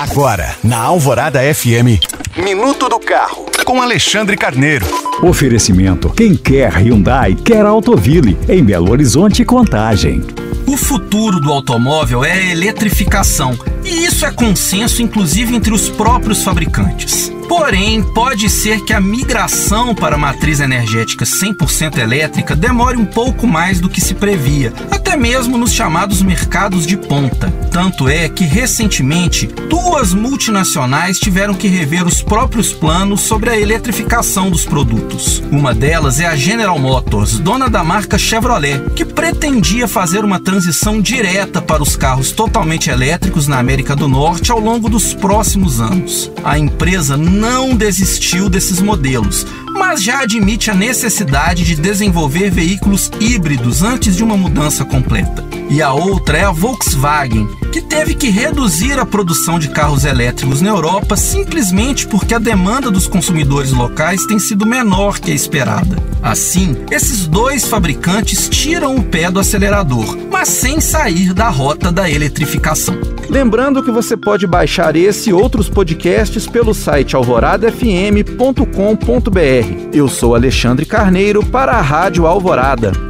Agora, na Alvorada FM, Minuto do Carro, com Alexandre Carneiro. Oferecimento: quem quer Hyundai, quer Autoville, em Belo Horizonte Contagem. O futuro do automóvel é a eletrificação, e isso é consenso inclusive entre os próprios fabricantes. Porém, pode ser que a migração para a matriz energética 100% elétrica demore um pouco mais do que se previa, até mesmo nos chamados mercados de ponta. Tanto é que, recentemente, duas multinacionais tiveram que rever os próprios planos sobre a eletrificação dos produtos. Uma delas é a General Motors, dona da marca Chevrolet, que pretendia fazer uma transição direta para os carros totalmente elétricos na América do Norte ao longo dos próximos anos. A empresa não desistiu desses modelos, mas já admite a necessidade de desenvolver veículos híbridos antes de uma mudança completa. E a outra é a Volkswagen, que teve que reduzir a produção de carros elétricos na Europa simplesmente porque a demanda dos consumidores locais tem sido menor que a esperada. Assim, esses dois fabricantes tiram o pé do acelerador, mas sem sair da rota da eletrificação. Lembrando que você pode baixar esse e outros podcasts pelo site alvoradafm.com.br. Eu sou Alexandre Carneiro para a Rádio Alvorada.